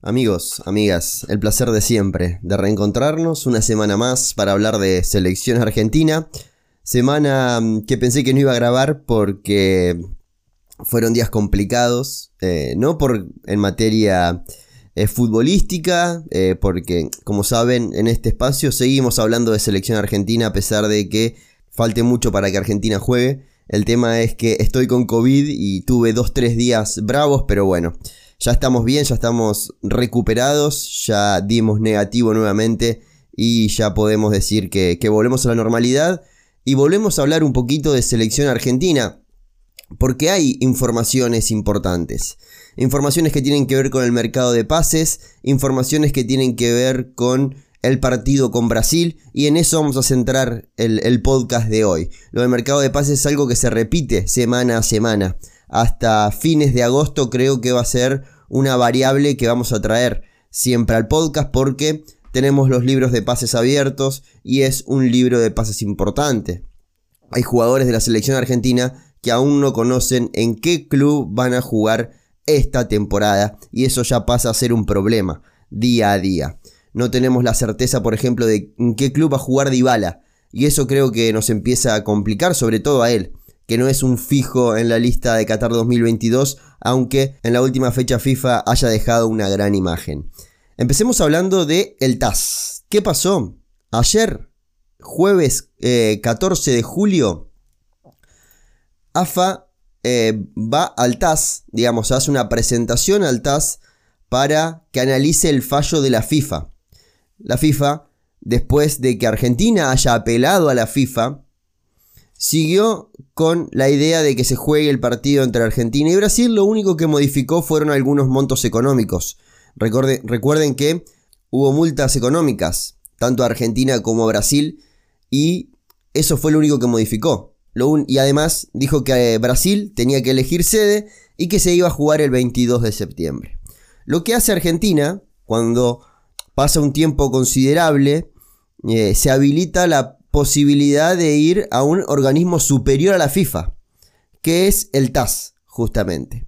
Amigos, amigas, el placer de siempre, de reencontrarnos una semana más para hablar de selección argentina. Semana mm, que pensé que no iba a grabar porque fueron días complicados, eh, no por en materia eh, futbolística, eh, porque como saben en este espacio seguimos hablando de selección argentina a pesar de que falte mucho para que Argentina juegue. El tema es que estoy con COVID y tuve dos, tres días bravos, pero bueno ya estamos bien, ya estamos recuperados, ya dimos negativo nuevamente y ya podemos decir que, volvemos a la normalidad y volvemos a hablar un poquito de selección argentina. Porque hay informaciones importantes. Informaciones que tienen que ver con el mercado de pases, informaciones que tienen que ver con el partido con Brasil y en eso vamos a centrar el, el, podcast de hoy. Lo del mercado de pases es algo que se repite semana a semana hasta fines de agosto creo que va a ser una variable que vamos a traer siempre al podcast porque tenemos los libros de pases abiertos y es un libro de pases importante. Hay jugadores de la selección argentina que aún no conocen en qué club van a jugar esta temporada y eso ya pasa a ser un problema día a día. No tenemos la certeza, por ejemplo, de en qué club va a jugar Dybala y eso creo que nos empieza a complicar, sobre todo a él que no es un fijo en la lista de Qatar 2022, aunque en la última fecha FIFA haya dejado una gran imagen. Empecemos hablando de el TAS. ¿Qué pasó? Ayer, jueves 14 eh, de julio, AFA eh, va al TAS, digamos, hace una presentación al TAS para que analice el fallo de la FIFA. La FIFA, después de que Argentina haya apelado a la FIFA, siguió con la idea de que se juegue el partido entre Argentina y Brasil. Lo único que modificó fueron algunos montos económicos. recuerden que hubo multas económicas, tanto a Argentina como a Brasil, y eso fue lo único que modificó. y además dijo que eh, Brasil tenía que elegir sede y que se iba a jugar el 22 de septiembre. Lo que hace Argentina, cuando pasa un tiempo considerable, eh, se habilita la posibilidad de ir a un organismo superior a la FIFA, que es el TAS, justamente.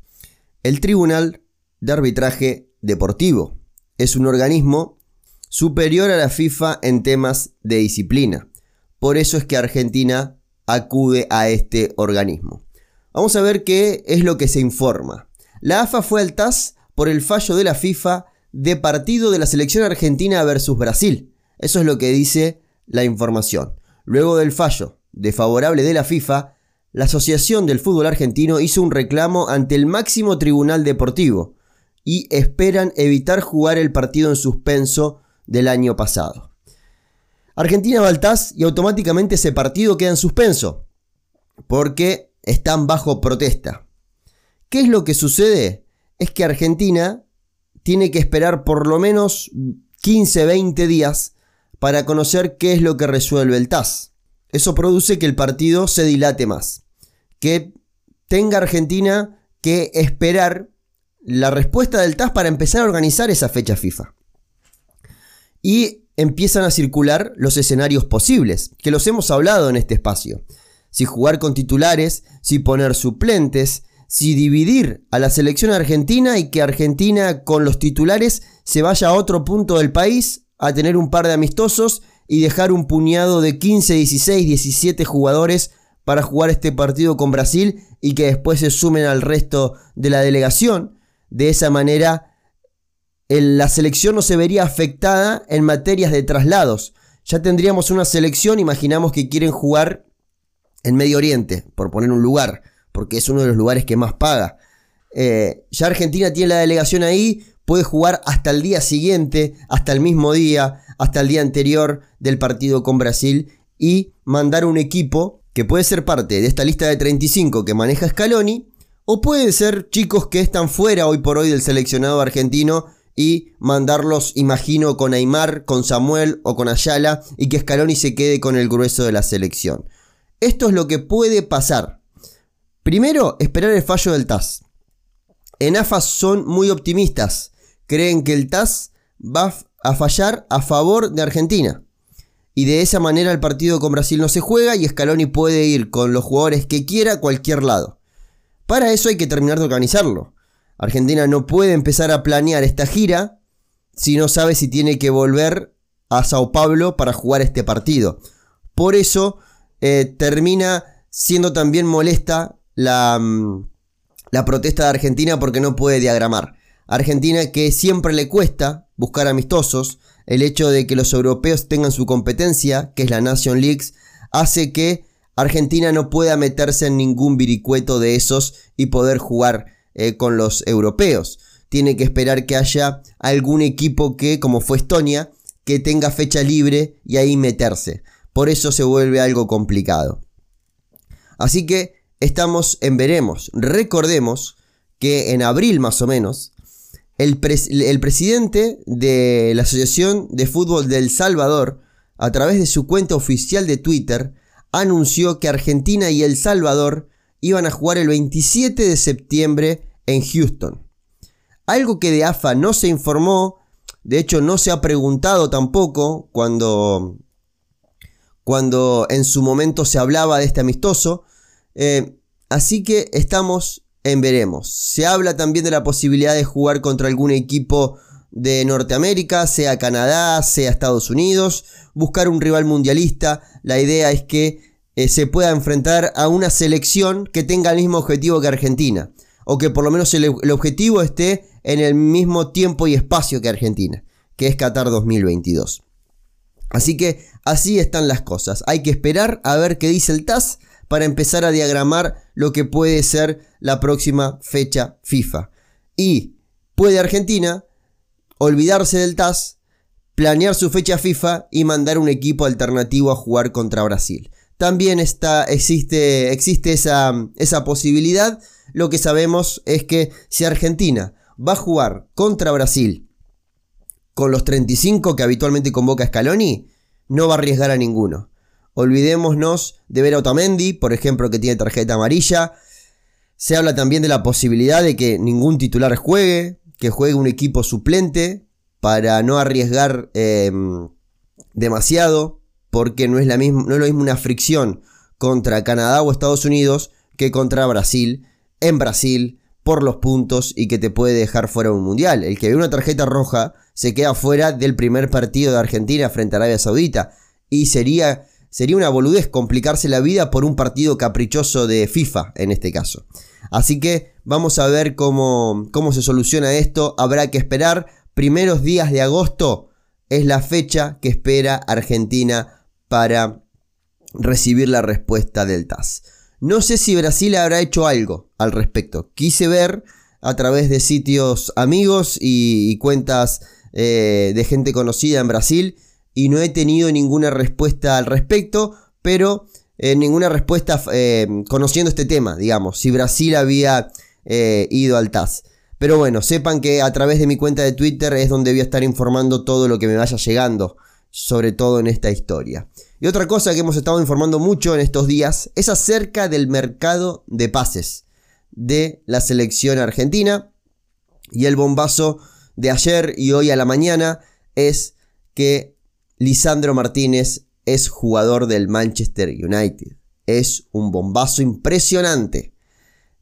El Tribunal de Arbitraje Deportivo es un organismo superior a la FIFA en temas de disciplina. Por eso es que Argentina acude a este organismo. Vamos a ver qué es lo que se informa. La AFA fue al TAS por el fallo de la FIFA de partido de la selección argentina versus Brasil. Eso es lo que dice la información. Luego del fallo desfavorable de la FIFA, la Asociación del Fútbol Argentino hizo un reclamo ante el máximo tribunal deportivo y esperan evitar jugar el partido en suspenso del año pasado. Argentina va y automáticamente ese partido queda en suspenso porque están bajo protesta. ¿Qué es lo que sucede? Es que Argentina tiene que esperar por lo menos 15-20 días para conocer qué es lo que resuelve el TAS. Eso produce que el partido se dilate más, que tenga Argentina que esperar la respuesta del TAS para empezar a organizar esa fecha FIFA. Y empiezan a circular los escenarios posibles, que los hemos hablado en este espacio. Si jugar con titulares, si poner suplentes, si dividir a la selección argentina y que Argentina con los titulares se vaya a otro punto del país a tener un par de amistosos y dejar un puñado de 15, 16, 17 jugadores para jugar este partido con Brasil y que después se sumen al resto de la delegación. De esa manera, la selección no se vería afectada en materias de traslados. Ya tendríamos una selección, imaginamos que quieren jugar en Medio Oriente, por poner un lugar, porque es uno de los lugares que más paga. Eh, ya Argentina tiene la delegación ahí, puede jugar hasta el día siguiente, hasta el mismo día, hasta el día anterior del partido con Brasil y mandar un equipo que puede ser parte de esta lista de 35 que maneja Scaloni o pueden ser chicos que están fuera hoy por hoy del seleccionado argentino y mandarlos, imagino, con Aymar, con Samuel o con Ayala y que Scaloni se quede con el grueso de la selección. Esto es lo que puede pasar. Primero, esperar el fallo del TAS. En AFA son muy optimistas creen que el TAS va a fallar a favor de Argentina. Y de esa manera el partido con Brasil no se juega y Scaloni puede ir con los jugadores que quiera a cualquier lado. Para eso hay que terminar de organizarlo. Argentina no puede empezar a planear esta gira si no sabe si tiene que volver a Sao Paulo para jugar este partido. Por eso eh, termina siendo también molesta mm, la protesta de Argentina porque no puede diagramar. Argentina que siempre le cuesta buscar amistosos, el hecho de que los europeos tengan su competencia, que es la Nation League, hace que Argentina no pueda meterse en ningún viricueto de esos y poder jugar eh, con los europeos. Tiene que esperar que haya algún equipo que, como fue Estonia, que tenga fecha libre y ahí meterse. Por eso se vuelve algo complicado. Así que estamos en veremos. Recordemos que en abril más o menos, el, el, presidente de la Asociación de Fútbol del Salvador, a través de su cuenta oficial de Twitter, anunció que Argentina y El Salvador iban a jugar el 27 de septiembre en Houston. Algo que de AFA no se informó, de hecho no se ha preguntado tampoco cuando, cuando en su momento se hablaba de este amistoso. Eh, así que estamos en veremos. Se habla también de la posibilidad de jugar contra algún equipo de Norteamérica, sea Canadá, sea Estados Unidos, buscar un rival mundialista. La idea es que eh, se pueda enfrentar a una selección que tenga el mismo objetivo que Argentina, o que por lo menos el, el objetivo esté en el mismo tiempo y espacio que Argentina, que es Qatar 2022. Así que así están las cosas. Hay que esperar a ver qué dice el TAS para empezar a diagramar lo que puede ser la próxima fecha FIFA. Y puede Argentina olvidarse del TAS, planear su fecha FIFA y mandar un equipo alternativo a jugar contra Brasil. También está, existe, existe esa, esa posibilidad. Lo que sabemos es que si Argentina va a jugar contra Brasil con los 35 que habitualmente convoca Scaloni, no va a arriesgar a ninguno. Olvidémonos de ver a Otamendi, por ejemplo, que tiene tarjeta amarilla. Se habla también de la posibilidad de que ningún titular juegue, que juegue un equipo suplente para no arriesgar em, demasiado, porque no es, la misma, no es lo mismo una fricción contra Canadá o Estados Unidos que contra Brasil, en Brasil, por los puntos y que te puede dejar fuera un mundial. El que ve una tarjeta roja se queda fuera del primer partido de Argentina frente a Arabia Saudita. Y sería, sería una boludez complicarse la vida por un partido caprichoso de FIFA en este caso. Así que vamos a ver cómo, cómo se soluciona esto. Habrá que esperar. Primeros días de agosto es la fecha que espera Argentina para recibir la respuesta del TAS. No sé si Brasil habrá hecho algo al respecto. Quise ver a través de sitios amigos y, cuentas eh, de gente conocida en Brasil y no he tenido ninguna respuesta al respecto, pero eh, ninguna respuesta eh, conociendo este tema, digamos, si Brasil había eh, ido al TAS. Pero bueno, sepan que a través de mi cuenta de Twitter es donde voy a estar informando todo lo que me vaya llegando, sobre todo en esta historia. Y otra cosa que hemos estado informando mucho en estos días es acerca del mercado de pases de la selección argentina. Y el bombazo de ayer y hoy a la mañana es que Lisandro Martínez es jugador del Manchester United. Es un bombazo impresionante.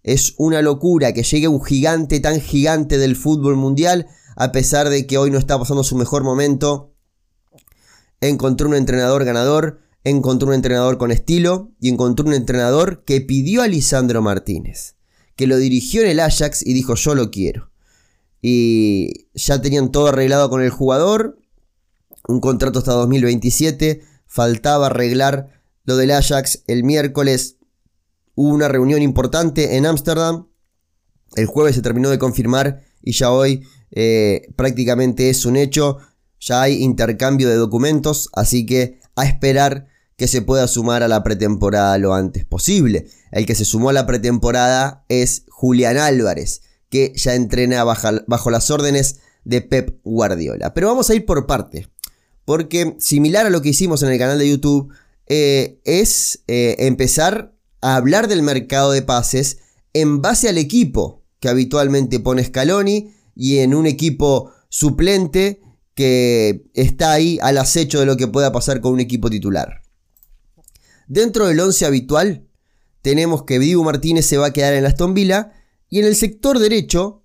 Es una locura que llegue un gigante tan gigante del fútbol mundial, a pesar de que hoy no está pasando su mejor momento. Encontró un entrenador ganador, encontró un entrenador con estilo y encontró un entrenador que pidió a Lisandro Martínez, que lo dirigió en el Ajax y dijo yo lo quiero. Y ya tenían todo arreglado con el jugador, un contrato hasta 2027, faltaba arreglar lo del Ajax. El miércoles hubo una reunión importante en Ámsterdam. El jueves se terminó de confirmar y ya hoy eh, prácticamente es un hecho. Ya hay intercambio de documentos, así que a esperar que se pueda sumar a la pretemporada lo antes posible. El que se sumó a la pretemporada es Julián Álvarez, que ya entrena bajo, bajo las órdenes de Pep Guardiola. Pero vamos a ir por parte. Porque similar a lo que hicimos en el canal de YouTube, eh, es eh, empezar a hablar del mercado de pases en base al equipo que habitualmente pone Scaloni y en un equipo suplente que está ahí al acecho de lo que pueda pasar con un equipo titular. Dentro del 11 habitual tenemos que Dibu Martínez se va a quedar en Aston Villa y en el sector derecho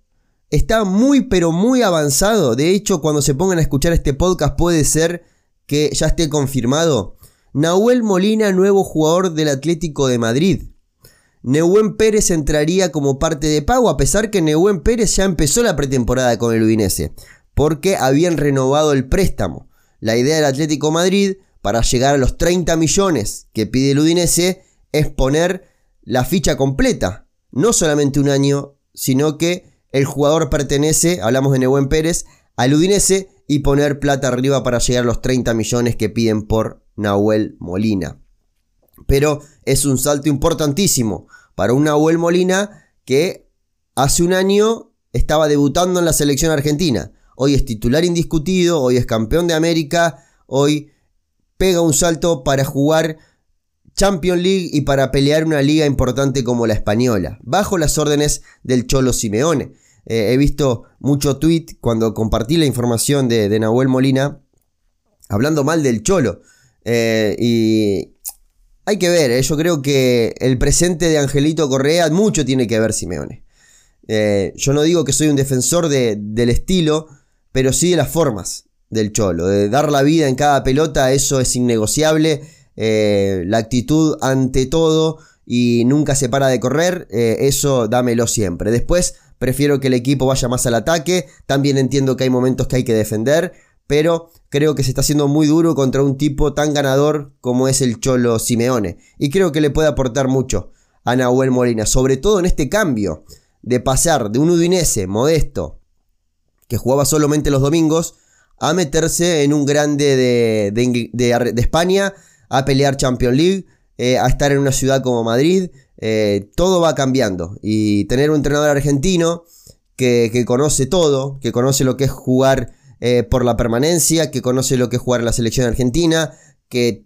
está muy pero muy avanzado. De hecho, cuando se pongan a escuchar este podcast puede ser que ya esté confirmado. Nahuel Molina, nuevo jugador del Atlético de Madrid. Neuwen Pérez entraría como parte de pago, a pesar que Neuwen Pérez ya empezó la pretemporada con el Udinese, porque habían renovado el préstamo. La idea del Atlético Madrid, para llegar a los 30 millones que pide el Udinese, es poner la ficha completa. No solamente un año, sino que el jugador pertenece, hablamos de Neuwen Pérez, al Udinese y poner plata arriba para llegar a los 30 millones que piden por Nahuel Molina. Pero es un salto importantísimo para un Nahuel Molina que hace un año estaba debutando en la selección argentina. Hoy es titular indiscutido, hoy es campeón de América, hoy pega un salto para jugar Champions League y para pelear una liga importante como la española, bajo las órdenes del Cholo Simeone. Eh, he visto mucho tweet cuando compartí la información de, de Nahuel Molina hablando mal del Cholo. Eh, y hay que ver, eh, yo creo que el presente de Angelito Correa mucho tiene que ver Simeone. yo no digo que soy un defensor del estilo, pero sí de las formas del Cholo. De dar la vida en cada pelota, eso es innegociable. la actitud ante todo y nunca se para de correr, eso dámelo siempre. Después prefiero que el equipo vaya más al ataque, también entiendo que hay momentos que hay que defender, pero creo que se está haciendo muy duro contra un tipo tan ganador como es el Cholo Simeone, y creo que le puede aportar mucho a Nahuel Molina, sobre todo en este cambio de pasar de un Udinese modesto, que jugaba solamente los domingos, a meterse en un grande de, España, a pelear Champions League, eh, a estar en una ciudad como Madrid, eh, todo va cambiando. Y tener un entrenador argentino que, conoce todo, que conoce lo que es jugar eh, por la permanencia, que conoce lo que es jugar en la selección argentina, que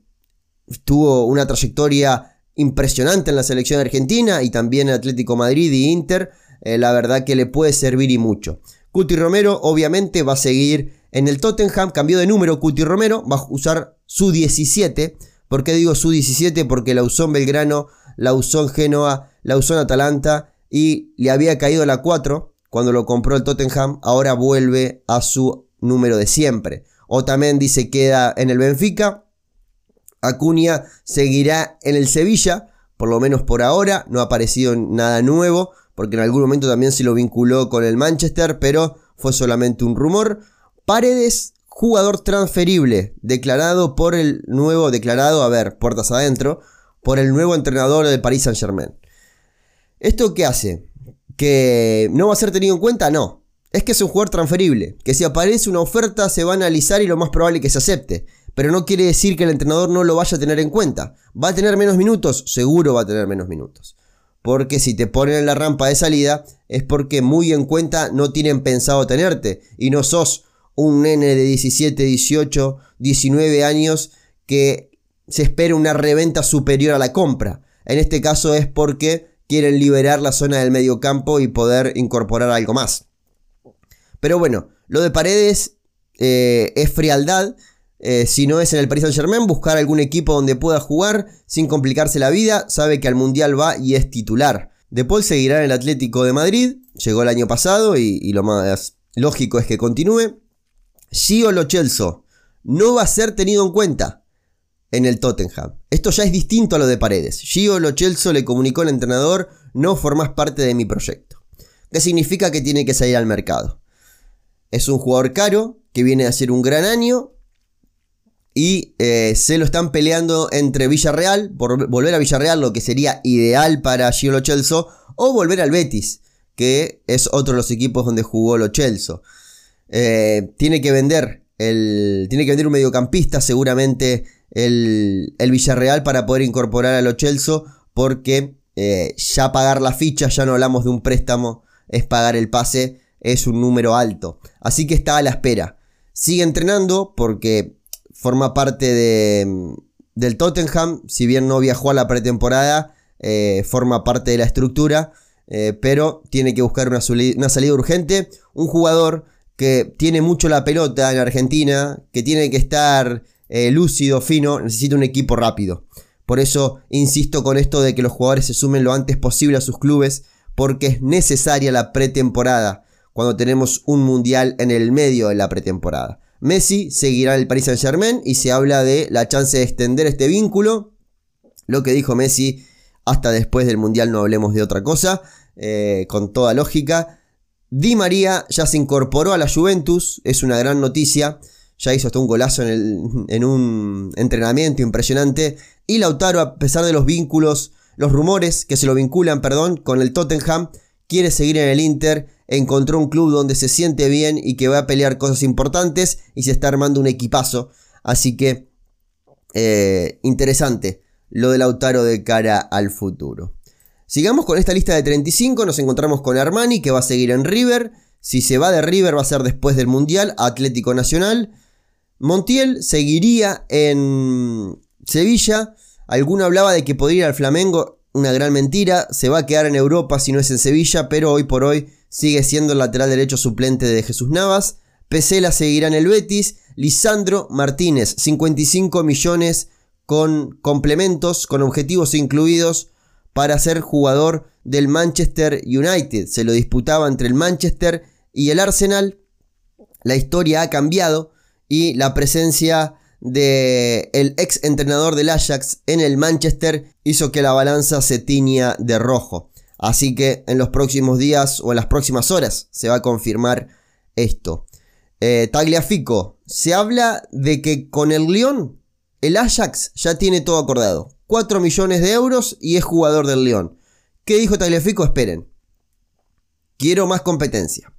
tuvo una trayectoria impresionante en la selección argentina y también en Atlético Madrid y Inter, la verdad que le puede servir y mucho. Cuti Romero obviamente va a seguir en el Tottenham, cambió de número Cuti Romero, va a usar su 17. ¿Por qué digo su 17? Porque la usó en Belgrano la usó en Genoa, la usó en Atalanta y le había caído la 4 cuando lo compró el Tottenham, ahora vuelve a su número de siempre. Otamendi se queda en el Benfica, Acuña seguirá en el Sevilla, por lo menos por ahora, no ha aparecido nada nuevo, porque en algún momento también se lo vinculó con el Manchester, pero fue solamente un rumor. Paredes, jugador transferible, declarado por el nuevo, declarado, a ver, puertas adentro, por el nuevo entrenador del Paris Saint Germain. ¿Esto qué hace? ¿Que no va a ser tenido en cuenta? No. Es que es un jugador transferible, que si aparece una oferta se va a analizar y lo más probable es que se acepte. Pero no quiere decir que el entrenador no lo vaya a tener en cuenta. ¿Va a tener menos minutos? Seguro va a tener menos minutos. Porque si te ponen en la rampa de salida es porque muy en cuenta no tienen pensado tenerte. Y no sos un nene de 17, 18, 19 años que se espera una reventa superior a la compra. En este caso es porque quieren liberar la zona del medio campo y poder incorporar algo más. Pero bueno, lo de Paredes eh, es frialdad. Eh, si no es en el Paris Saint Germain, buscar algún equipo donde pueda jugar sin complicarse la vida. Sabe que al Mundial va y es titular. De Paul seguirá en el Atlético de Madrid. Llegó el año pasado y, lo más lógico es que continúe. Gio Lo no va a ser tenido en cuenta en el Tottenham. Esto ya es distinto a lo de Paredes. Gio Lo le comunicó al entrenador, no formas parte de mi proyecto. ¿Qué significa que tiene que salir al mercado? Es un jugador caro, que viene a hacer un gran año, y eh, se lo están peleando entre Villarreal, por volver a Villarreal, lo que sería ideal para Gio Lo o volver al Betis, que es otro de los equipos donde jugó Lo eh, tiene que vender el, tiene que vender un mediocampista seguramente el, Villarreal para poder incorporar a Lo porque eh, ya pagar la ficha, ya no hablamos de un préstamo, es pagar el pase, es un número alto. Así que está a la espera. Sigue entrenando porque forma parte de, del Tottenham, si bien no viajó a la pretemporada, eh, forma parte de la estructura, pero tiene que buscar una, una salida urgente. Un jugador que tiene mucho la pelota en Argentina, que tiene que estar eh, lúcido, fino, necesita un equipo rápido. Por eso insisto con esto de que los jugadores se sumen lo antes posible a sus clubes, porque es necesaria la pretemporada. cuando tenemos un mundial en el medio de la pretemporada. Messi seguirá en el Paris Saint Germain y se habla de la chance de extender este vínculo. Lo que dijo Messi, hasta después del mundial no hablemos de otra cosa, eh, con toda lógica. Di María ya se incorporó a la Juventus, es una gran noticia. Ya hizo hasta un golazo en, en un entrenamiento impresionante. Y Lautaro, a pesar de los vínculos, los rumores que se lo vinculan, perdón, con el Tottenham, quiere seguir en el Inter, encontró un club donde se siente bien y que va a pelear cosas importantes y se está armando un equipazo. Así que eh, interesante lo de Lautaro de cara al futuro. Sigamos con esta lista de 35, nos encontramos con Armani que va a seguir en River. Si se va de River va a ser después del Mundial, Atlético Nacional. Montiel seguiría en Sevilla. Alguno hablaba de que podría ir al Flamengo una gran mentira, se va a quedar en Europa si no es en Sevilla, pero hoy por hoy sigue siendo el lateral derecho suplente de Jesús Navas. Pesela seguirá en el Betis, Lisandro Martínez, 55 millones con complementos, con objetivos incluidos para ser jugador del Manchester United. Se lo disputaba entre el Manchester y el Arsenal. La historia ha cambiado y la presencia de el ex entrenador del Ajax en el Manchester hizo que la balanza se tiña de rojo. Así que en los próximos días o en las próximas horas se va a confirmar esto. Eh, Tagliafico, se habla de que con el Lyon el Ajax ya tiene todo acordado. 4 millones de euros y es jugador del Lyon. ¿Qué dijo Tagliafico? Esperen. Quiero más competencia.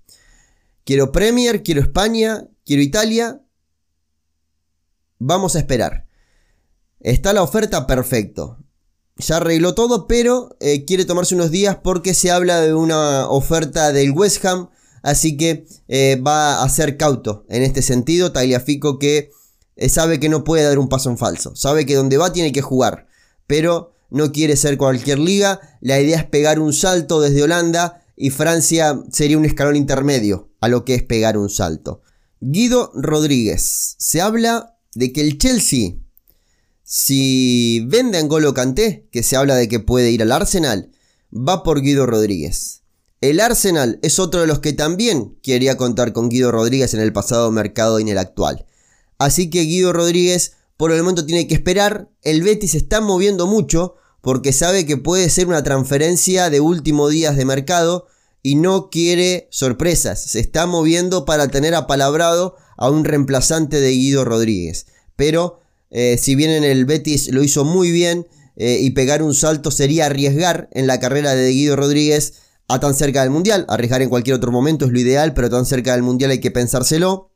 Quiero Premier, quiero España, quiero Italia Vamos a esperar. Está la oferta perfecto. Ya arregló todo, pero eh, quiere tomarse unos días porque se habla de una oferta del West Ham. Así que eh, va a ser cauto en este sentido. Tagliafico que sabe que no puede dar un paso en falso. Sabe que donde va tiene que jugar. Pero no quiere ser cualquier liga. La idea es pegar un salto desde Holanda. Y Francia sería un escalón intermedio a lo que es pegar un salto. Guido Rodríguez. Se habla de que el Chelsea, si vende a Angolo que se habla de que puede ir al Arsenal, va por Guido Rodríguez. El Arsenal es otro de los que también quería contar con Guido Rodríguez en el pasado mercado y en el actual. Así que Guido Rodríguez por el momento tiene que esperar. El Betis está moviendo mucho porque sabe que puede ser una transferencia de últimos días de mercado y no quiere sorpresas. Se está moviendo para tener apalabrado a un reemplazante de Guido Rodríguez. Pero eh, si bien en el Betis lo hizo muy bien eh, y pegar un salto sería arriesgar en la carrera de Guido Rodríguez a tan cerca del Mundial. Arriesgar en cualquier otro momento es lo ideal, pero tan cerca del Mundial hay que pensárselo.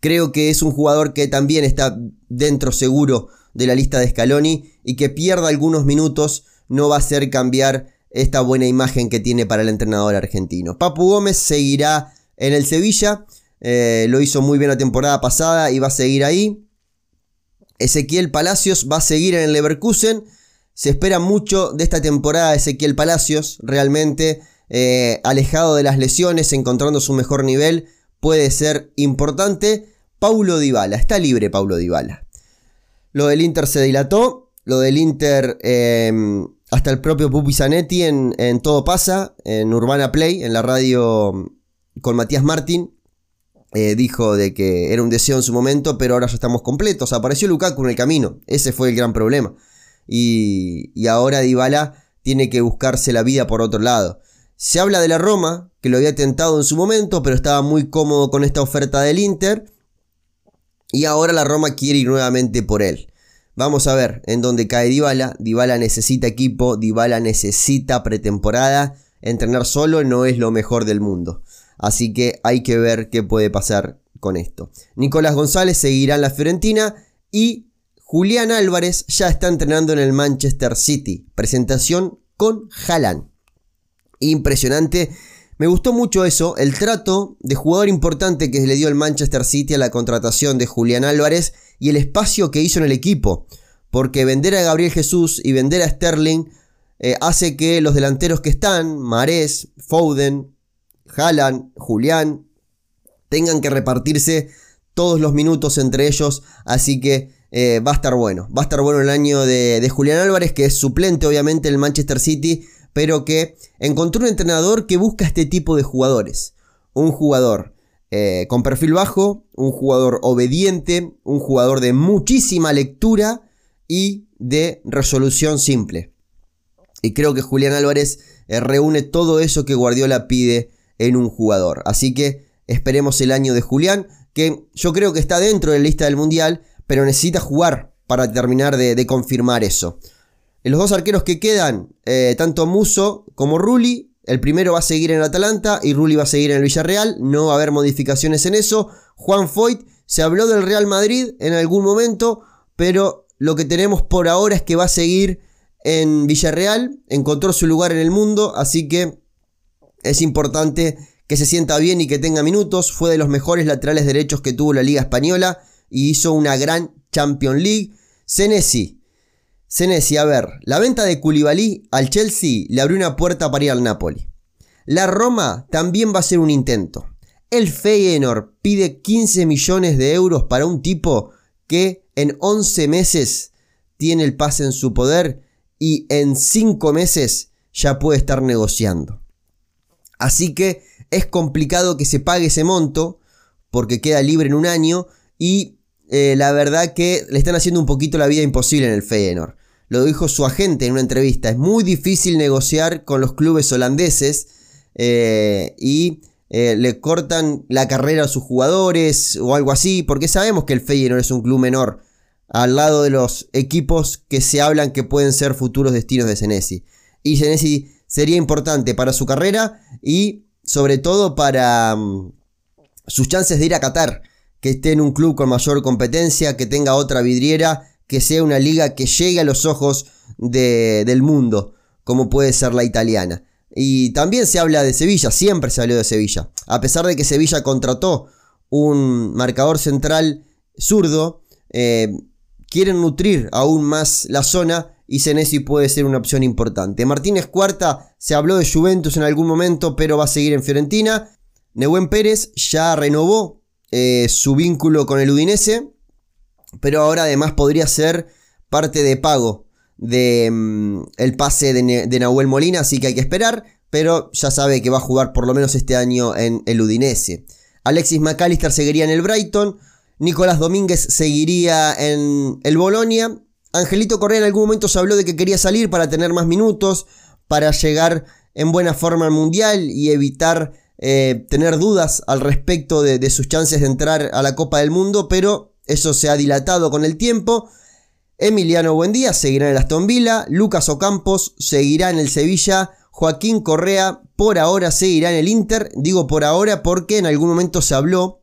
Creo que es un jugador que también está dentro seguro de la lista de Scaloni y que pierda algunos minutos no va a hacer cambiar esta buena imagen que tiene para el entrenador argentino. Papu Gómez seguirá en el Sevilla eh, lo hizo muy bien la temporada pasada y va a seguir ahí. Ezequiel Palacios va a seguir en el Leverkusen. Se espera mucho de esta temporada Ezequiel Palacios, realmente eh, alejado de las lesiones, encontrando su mejor nivel, puede ser importante. Paulo Dybala, está libre Paulo Dybala. Lo del Inter se dilató, lo del Inter em, hasta el propio Pupi Zanetti en, en Todo Pasa, en Urbana Play, en la radio con Matías Martín, eh, dijo de que era un deseo en su momento, pero ahora ya estamos completos. Apareció Lukaku en el camino. Ese fue el gran problema. Y, y ahora Dybala tiene que buscarse la vida por otro lado. Se habla de la Roma, que lo había tentado en su momento, pero estaba muy cómodo con esta oferta del Inter. Y ahora la Roma quiere ir nuevamente por él. Vamos a ver en dónde cae Dybala. Dybala necesita equipo, Dybala necesita pretemporada. Entrenar solo no es lo mejor del mundo. Así que hay que ver qué puede pasar con esto. Nicolás González seguirá en la Fiorentina y Julián Álvarez ya está entrenando en el Manchester City. Presentación con Haaland. Impresionante. Me gustó mucho eso, el trato de jugador importante que le dio el Manchester City a la contratación de Julián Álvarez y el espacio que hizo en el equipo. Porque vender a Gabriel Jesús y vender a Sterling eh, hace que los delanteros que están, Marés, Foden, Haaland, Julián, tengan que repartirse todos los minutos entre ellos. Así que eh, va a estar bueno. Va a estar bueno el año de, Julián Álvarez, que es suplente obviamente en el Manchester City, pero que encontró un entrenador que busca este tipo de jugadores. un jugador eh, con perfil bajo, un jugador obediente, un jugador de muchísima lectura y de resolución simple. Y creo que Julián Álvarez eh, reúne todo eso que Guardiola pide en un jugador. Así que esperemos el año de Julián, que yo creo que está dentro de la lista del Mundial, pero necesita jugar para terminar de, confirmar eso. Los dos arqueros que quedan, eh, tanto Muso como Rulli, el primero va a seguir en Atalanta y Rulli va a seguir en el Villarreal. No va a haber modificaciones en eso. Juan Foyt se habló del Real Madrid en algún momento, pero lo que tenemos por ahora es que va a seguir en Villarreal. Encontró su lugar en el mundo, así que es importante que se sienta bien y que tenga minutos. Fue de los mejores laterales derechos que tuvo la Liga Española y hizo una gran Champions League. Senesi Senesi, a ver, la venta de Koulibaly al Chelsea le abrió una puerta para ir al Napoli. La Roma también va a ser un intento. El Feyenoord pide 15 millones de euros para un tipo que en 11 meses tiene el pase en su poder y en 5 meses ya puede estar negociando. Así que es complicado que se pague ese monto porque queda libre en un año y eh, la verdad que le están haciendo un poquito la vida imposible en el Feyenoord lo dijo su agente en una entrevista, es muy difícil negociar con los clubes holandeses eh, y eh, le cortan la carrera a sus jugadores o algo así, porque sabemos que el Feyenoord es un club menor al lado de los equipos que se hablan que pueden ser futuros destinos de Senesi. Y Senesi sería importante para su carrera y sobre todo para mm, sus chances de ir a Qatar, que esté en un club con mayor competencia, que tenga otra vidriera que sea una liga que llegue a los ojos del mundo, como puede ser la italiana. Y también se habla de Sevilla, siempre se habló de Sevilla. A pesar de que Sevilla contrató un marcador central zurdo, eh, quieren nutrir aún más la zona y Senesi puede ser una opción importante. Martínez Cuarta se habló de Juventus en algún momento, pero va a seguir en Fiorentina. Nehuen Pérez ya renovó eh, su vínculo con el Udinese pero ahora además podría ser parte de pago del mm, el pase de, Nahuel Molina, así que hay que esperar, pero ya sabe que va a jugar por lo menos este año en el Udinese. Alexis McAllister seguiría en el Brighton, Nicolás Domínguez seguiría en el Bolonia, Angelito Correa en algún momento se habló de que quería salir para tener más minutos, para llegar en buena forma al Mundial y evitar eh, tener dudas al respecto de sus chances de entrar a la Copa del Mundo, pero eso se ha dilatado con el tiempo. Emiliano Buendía seguirá en el Aston Villa. Lucas Ocampos seguirá en el Sevilla. Joaquín Correa por ahora seguirá en el Inter. Digo por ahora porque en algún momento se habló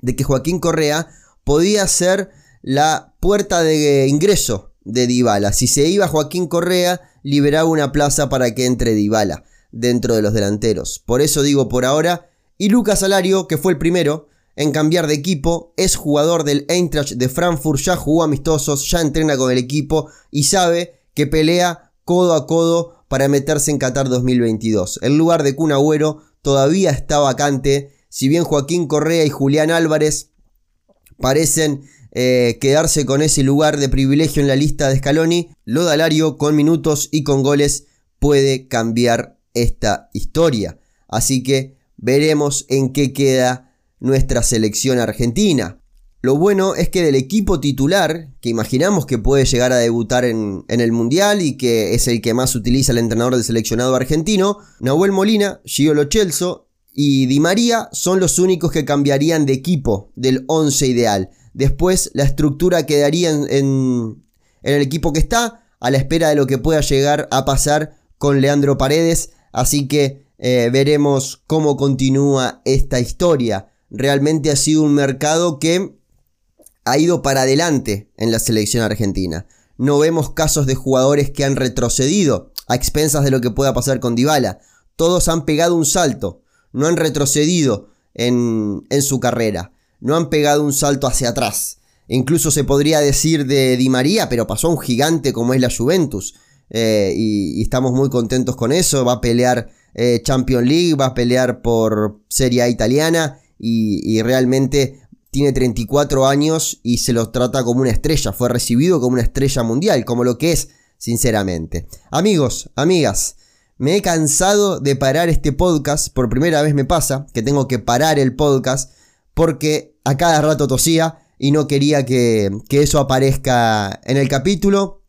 de que Joaquín Correa podía ser la puerta de ingreso de Dybala. Si se iba Joaquín Correa, liberaba una plaza para que entre Dybala dentro de los delanteros. Por eso digo por ahora. Y Lucas Alario, que fue el primero, en cambiar de equipo, es jugador del Eintracht de Frankfurt, ya jugó amistosos, ya entrena con el equipo y sabe que pelea codo a codo para meterse en Qatar 2022. El lugar de Kun Agüero todavía está vacante, si bien Joaquín Correa y Julián Álvarez parecen eh, quedarse con ese lugar de privilegio en la lista de Scaloni, Lodalario con minutos y con goles puede cambiar esta historia. Así que veremos en qué queda nuestra selección argentina. Lo bueno es que del equipo titular, que imaginamos que puede llegar a debutar en, el Mundial y que es el que más utiliza el entrenador del seleccionado argentino, Nahuel Molina, Gio Lo y Di María son los únicos que cambiarían de equipo del 11 ideal. Después la estructura quedaría en, el equipo que está, a la espera de lo que pueda llegar a pasar con Leandro Paredes. Así que eh, veremos cómo continúa esta historia realmente ha sido un mercado que ha ido para adelante en la selección argentina. No vemos casos de jugadores que han retrocedido a expensas de lo que pueda pasar con Dybala. Todos han pegado un salto, no han retrocedido en, su carrera, no han pegado un salto hacia atrás. Incluso se podría decir de Di María, pero pasó a un gigante como es la Juventus. Eh, y, estamos muy contentos con eso. Va a pelear eh, Champions League, va a pelear por Serie A italiana y, realmente tiene 34 años y se lo trata como una estrella, fue recibido como una estrella mundial, como lo que es, sinceramente. Amigos, amigas, me he cansado de parar este podcast. Por primera vez me pasa que tengo que parar el podcast porque a cada rato tosía y no quería que, que eso aparezca en el capítulo.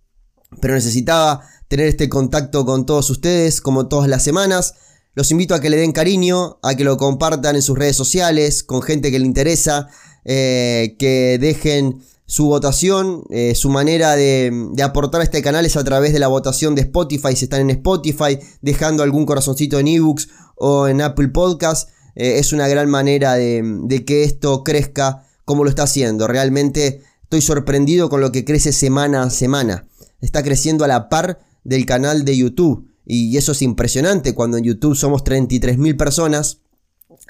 Pero necesitaba tener este contacto con todos ustedes como todas las semanas. Los invito a que le den cariño, a que lo compartan en sus redes sociales, con gente que le interesa, eh, que dejen su votación, eh, su manera de, aportar a este canal es a través de la votación de Spotify, si están en Spotify, dejando algún corazoncito en ebooks o en Apple Podcast. Eh, es una gran manera de, de que esto crezca como lo está haciendo. Realmente estoy sorprendido con lo que crece semana a semana. Está creciendo a la par del canal de YouTube. Y eso es impresionante cuando en YouTube somos 33.000 personas.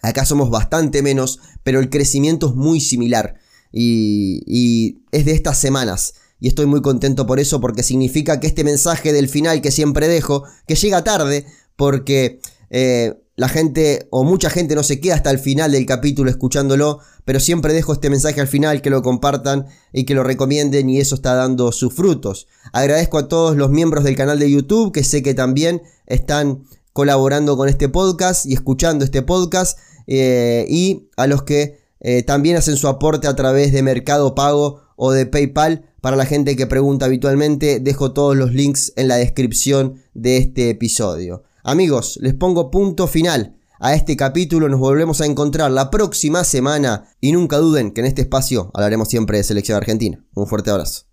Acá somos bastante menos, pero el crecimiento es muy similar. Y, es de estas semanas. Y estoy muy contento por eso porque significa que este mensaje del final que siempre dejo, que llega tarde, porque eh, la gente o mucha gente no se queda hasta el final del capítulo escuchándolo, pero siempre dejo este mensaje al final, que lo compartan y que lo recomienden y eso está dando sus frutos. Agradezco a todos los miembros del canal de YouTube que sé que también están colaborando con este podcast y escuchando este podcast eh, y a los que eh, también hacen su aporte a través de Mercado Pago o de PayPal. Para la gente que pregunta habitualmente, dejo todos los links en la descripción de este episodio. Amigos, les pongo punto final a este capítulo. Nos volvemos a encontrar la próxima semana y nunca duden que en este espacio hablaremos siempre de selección argentina. Un fuerte abrazo.